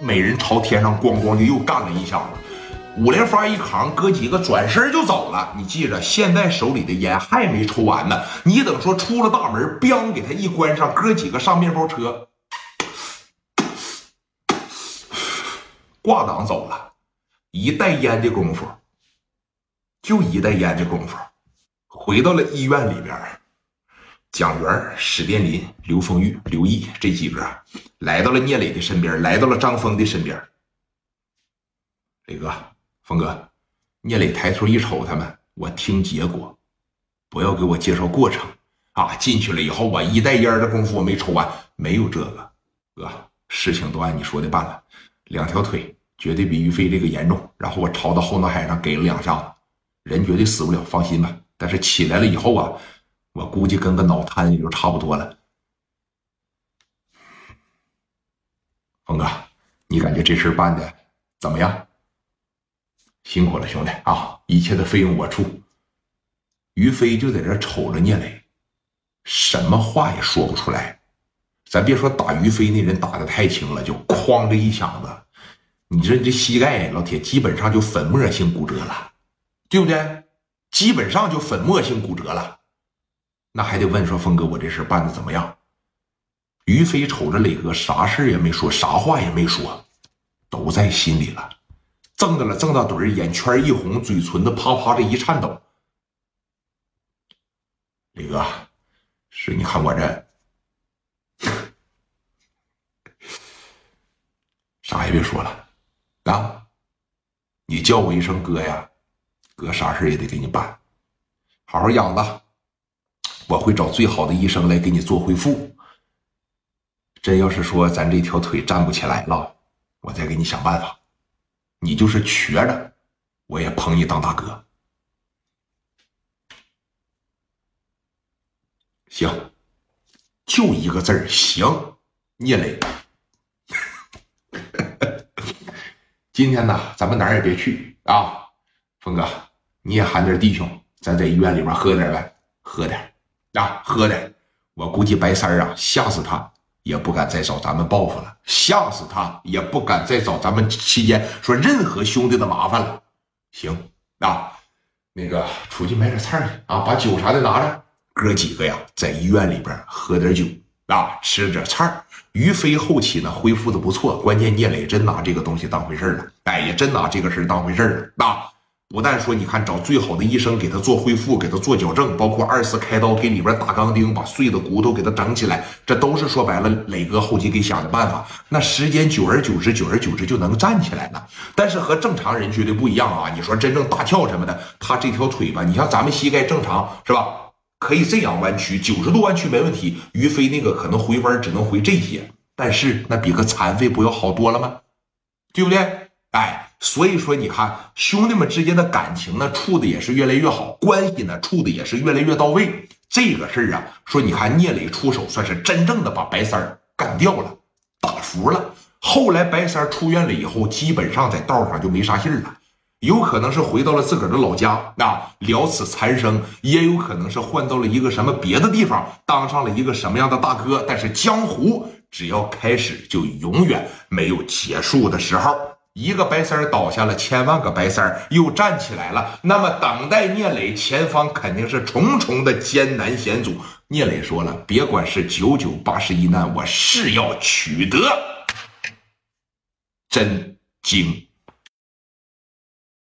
每人朝天上咣咣就又干了一下子。五连发一扛，哥几个转身就走了。你记着，现在手里的烟还没抽完呢。你等说出了大门，咣给他一关上，哥几个上面包车，挂档走了。一袋烟的功夫，就一袋烟的功夫，回到了医院里边。蒋元、史殿林、刘丰玉、刘毅这几个来到了聂磊的身边，来到了张峰的身边。磊哥。峰哥，聂磊抬头一瞅，他们，我听结果，不要给我介绍过程啊！进去了以后，我一袋烟的功夫我没抽完，没有这个。哥，事情都按你说的办了，两条腿绝对比于飞这个严重，然后我朝到后脑海上给了两下子，人绝对死不了，放心吧。但是起来了以后啊，我估计跟个脑瘫也就差不多了。峰哥，你感觉这事办的怎么样？辛苦了，兄弟啊！一切的费用我出。于飞就在这瞅着聂磊，什么话也说不出来。咱别说打于飞那人打的太轻了，就哐这一响子，你这这膝盖，老铁基本上就粉末性骨折了，对不对？基本上就粉末性骨折了。那还得问说，峰哥，我这事办的怎么样？于飞瞅着磊哥，啥事也没说，啥话也没说，都在心里了。瞪的了，瞪到嘴眼圈一红，嘴唇子啪啪的一颤抖。磊哥，是你看我这，啥也别说了啊！你叫我一声哥呀，哥啥事也得给你办，好好养着。我会找最好的医生来给你做恢复。真要是说咱这条腿站不起来了，我再给你想办法。你就是瘸着，我也捧你当大哥。行，就一个字儿行。聂磊，今天呢，咱们哪儿也别去啊。峰哥，你也喊点弟兄，咱在医院里边喝点呗，喝点啊，喝的。我估计白三啊，吓死他。也不敢再找咱们报复了，吓死他！也不敢再找咱们期间说任何兄弟的麻烦了。行啊，那个出去买点菜去啊，把酒啥的拿着。哥几个呀，在医院里边喝点酒啊，吃点菜。于飞后期呢恢复的不错，关键聂磊真拿这个东西当回事了，哎，也真拿这个事当回事了啊。不但说，你看找最好的医生给他做恢复，给他做矫正，包括二次开刀给里边打钢钉，把碎的骨头给他整起来，这都是说白了，磊哥后期给想的办法。那时间久而久之，久而久之就能站起来了。但是和正常人绝对不一样啊！你说真正大跳什么的，他这条腿吧，你像咱们膝盖正常是吧？可以这样弯曲，九十度弯曲没问题。于飞那个可能回弯只能回这些，但是那比个残废不要好多了吗？对不对？哎。所以说，你看兄弟们之间的感情呢，处的也是越来越好，关系呢处的也是越来越到位。这个事儿啊，说你看聂磊出手，算是真正的把白三儿干掉了，打服了。后来白三儿出院了以后，基本上在道上就没啥信儿了，有可能是回到了自个儿的老家啊，了此残生；也有可能是换到了一个什么别的地方，当上了一个什么样的大哥。但是江湖只要开始，就永远没有结束的时候。一个白三倒下了，千万个白三又站起来了。那么等待聂磊前方肯定是重重的艰难险阻。聂磊说了，别管是九九八十一难，我誓要取得真经。